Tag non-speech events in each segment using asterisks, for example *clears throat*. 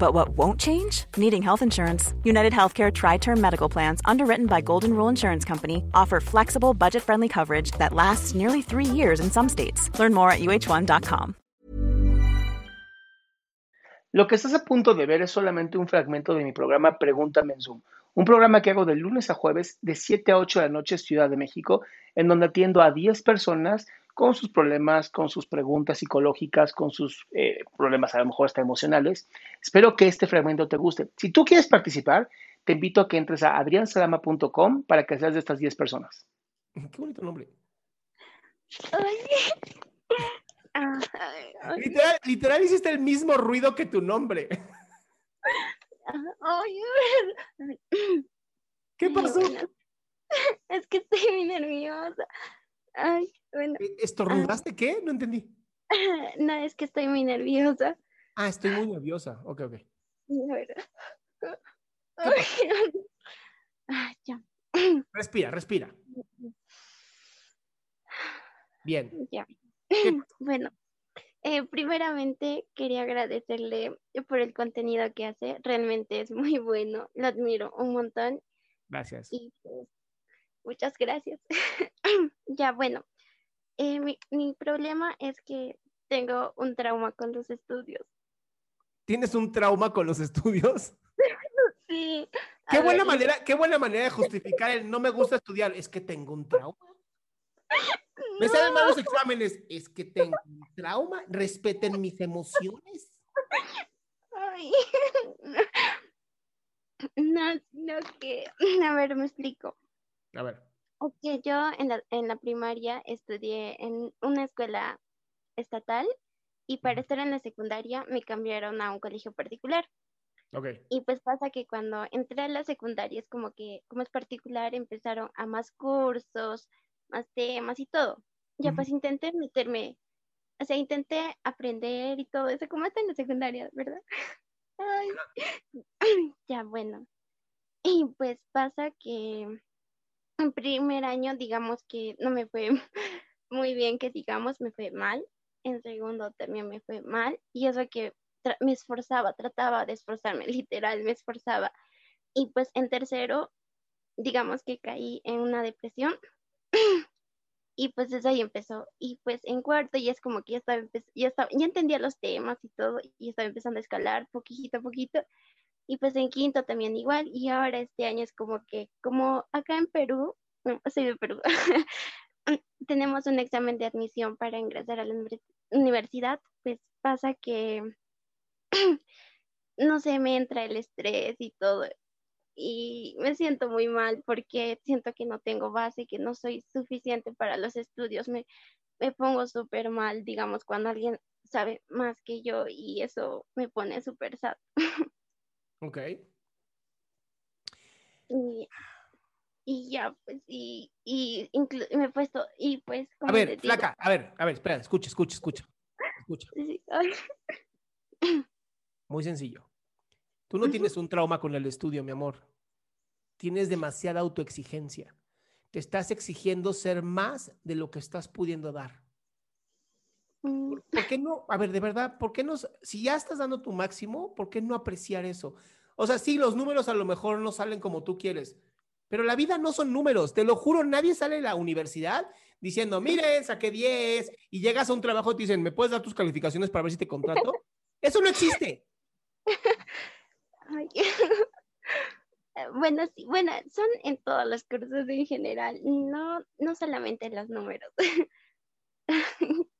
But what won't change? Needing health insurance. United Healthcare Tri Term Medical Plans, underwritten by Golden Rule Insurance Company, offer flexible, budget friendly coverage that lasts nearly three years in some states. Learn more at uh1.com. Lo que estás a punto de ver es solamente un fragmento de mi programa Pregúntame en Zoom, un programa que hago de lunes a jueves de 7 a 8 de la noche Ciudad de México, en donde atiendo a 10 personas con sus problemas, con sus preguntas psicológicas, con sus eh, problemas a lo mejor hasta emocionales. Espero que este fragmento te guste. Si tú quieres participar, te invito a que entres a adriansalama.com para que seas de estas 10 personas. Qué bonito nombre. *laughs* Literal, literal hiciste el mismo ruido que tu nombre. ¿Qué pasó? Es que estoy muy nerviosa. Ay, bueno. ¿E-, ¿Estornudaste qué? No entendí. *laughs* No, es que estoy muy nerviosa. Ah, estoy muy nerviosa. Ok, ok. Ah, *laughs* ya. *clears throat* Respira, respira. Bien. Ya. *clears throat* Bueno, eh, primeramente quería agradecerle por el contenido que hace. Realmente es muy bueno. Lo admiro un montón. Gracias. Y pues, muchas gracias. *laughs* ya, bueno. Eh, mi, mi problema es que tengo un trauma con los estudios. ¿Tienes un trauma con los estudios? *laughs* Sí. Qué buena manera, qué buena manera de justificar el no me gusta estudiar. Es que tengo un trauma. Me salen mal los exámenes. Es que tengo un trauma. Respeten mis emociones. Ay. *laughs* No, sino que, a ver, me explico. A ver. Ok, yo en la, en la primaria estudié en una escuela estatal y para estar en la secundaria me cambiaron a un colegio particular. Ok. Y pues pasa que cuando entré a la secundaria es como que, como es particular, empezaron a más cursos, más temas y todo. Ya pues intenté meterme, o sea, intenté aprender y todo eso, como está en la secundaria, ¿verdad? *laughs* Ay. *clears throat* Ya, bueno. Y pues pasa que en primer año, digamos que no me fue *laughs* muy bien, que digamos, me fue mal. En segundo también me fue mal. Y eso que me esforzaba, trataba de esforzarme, *laughs* literal, me esforzaba. Y pues en tercero, digamos que caí en una depresión. *clears throat* Y pues desde ahí empezó. Y pues en cuarto ya es como que ya estaba, ya estaba, ya entendía los temas y todo, y estaba empezando a escalar poquito a poquito. Y pues en quinto también igual. Y ahora este año es como que, como acá en Perú, no, soy de Perú, *laughs* tenemos un examen de admisión para ingresar a la univers- universidad, pues pasa que, *clears throat* no sé, me entra el estrés y todo. Y me siento muy mal porque siento que no tengo base, que no soy suficiente para los estudios. Me, me pongo súper mal, digamos, cuando alguien sabe más que yo y eso me pone súper sad. *laughs* Ok. Y, y ya, pues, y, y me he puesto, y pues, A como ver, flaca, a ver, a ver, espera, escucha, escucha, escucha. Escucha. *laughs* sí, Muy sencillo. Tú no tienes un trauma con el estudio, mi amor. Tienes demasiada autoexigencia. Te estás exigiendo ser más de lo que estás pudiendo dar. Mm, ¿Por, qué no? A ver, de verdad, ¿por qué no? Si ya estás dando tu máximo, ¿por qué no apreciar eso? O sea, sí, los números a lo mejor no salen como tú quieres, pero la vida no son números. Te lo juro, nadie sale de la universidad diciendo, miren, saqué 10 y llegas a un trabajo y te dicen, ¿me puedes dar tus calificaciones para ver si te contrato? *laughs* Eso no existe. ay. *laughs* Bueno, sí, bueno, son en todos los cursos en general, no, no solamente en los números. *laughs*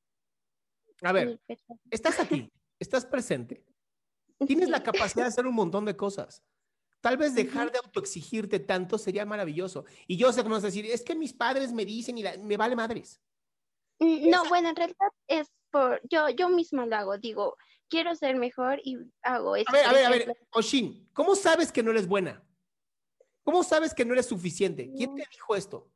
A ver, estás aquí, estás presente. *laughs* Tienes la capacidad de hacer un montón de cosas. Tal vez dejar de autoexigirte tanto sería maravilloso. Y yo sé que me vas a decir, es que mis padres me dicen y me vale madres. Mm, no, bueno, en realidad es por, yo, yo misma lo hago, digo, quiero ser mejor y hago eso. A ver, a ver, a ver, Oshin, ¿cómo sabes que no eres buena? ¿Cómo sabes que no eres suficiente? ¿Quién te dijo esto?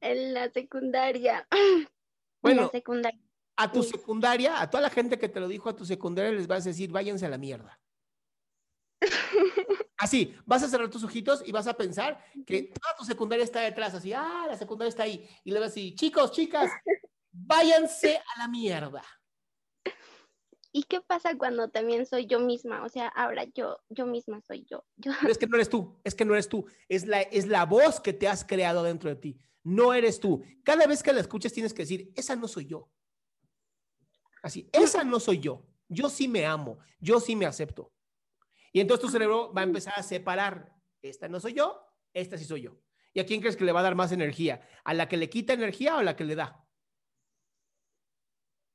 En la secundaria. *clears throat* Bueno, la secundaria. A tu secundaria, a toda la gente que te lo dijo a tu secundaria, les vas a decir, váyanse a la mierda. *laughs* Así, vas a cerrar tus ojitos y vas a pensar que toda tu secundaria está detrás, así, ah, la secundaria está ahí. Y le vas a decir, chicos, chicas, *laughs* váyanse a la mierda. ¿Y qué pasa cuando también soy yo misma? O sea, ahora yo, yo misma soy yo. yo... es que no eres tú, es que no eres tú. Es la, es la voz que te has creado dentro de ti. No eres tú. Cada vez que la escuches tienes que decir, esa no soy yo. Así, esa no soy yo. Yo sí me amo, yo sí me acepto. Y entonces tu cerebro va a empezar a separar, esta no soy yo, esta sí soy yo. ¿Y a quién crees que le va a dar más energía? ¿A la que le quita energía o a la que le da?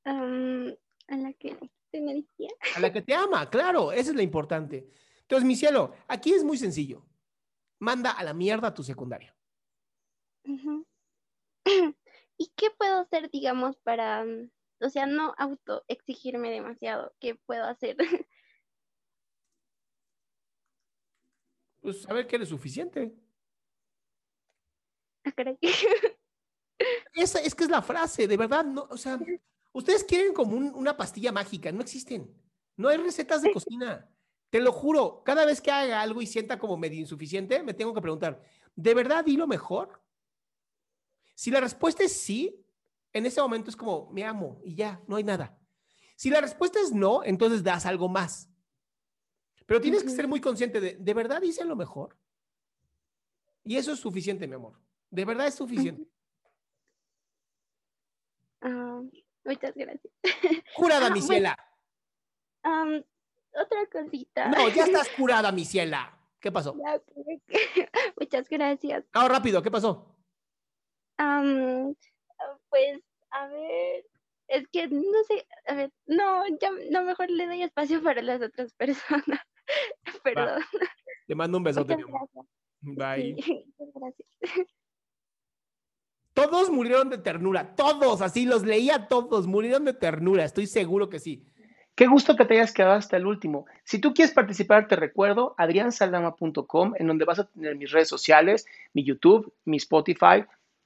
a la que te energía. A la que te ama, claro, eso es lo importante. Entonces, mi cielo, aquí es muy sencillo. Manda a la mierda a tu secundaria. *clears throat* ¿Y qué puedo hacer, digamos, para, o sea, no auto exigirme demasiado? ¿Qué puedo hacer? *laughs* Pues saber que eres suficiente. Ah, *laughs* Esa es que es la frase, de verdad, no, o sea, ustedes quieren como una pastilla mágica, no existen. No hay recetas de cocina. Te lo juro, cada vez que haga algo y sienta como medio insuficiente, me tengo que preguntar, ¿de verdad di lo mejor? Si la respuesta es sí, en ese momento es como, me amo y ya, no hay nada. Si la respuesta es no, entonces das algo más. Pero tienes que ser muy consciente de, ¿de verdad hice lo mejor? Y eso es suficiente, mi amor. De verdad es suficiente. Ah, muchas gracias. *laughs* Curada, mi ciela. otra cosita. No, ya *laughs* estás curada, mi ciela. ¿Qué pasó? *laughs* muchas gracias. Ah, rápido, ¿qué pasó? Pues, a ver, es que no sé, a ver, no, ya, no, mejor le doy espacio para las otras personas. *laughs* Perdón. Te mando un besote. Bye. *laughs* gracias. Todos murieron de ternura, todos, así los leía todos, murieron de ternura, estoy seguro que sí. Qué gusto que te hayas quedado hasta el último. Si tú quieres participar, te recuerdo adriansaldama.com, en donde vas a tener mis redes sociales, mi YouTube, mi Spotify,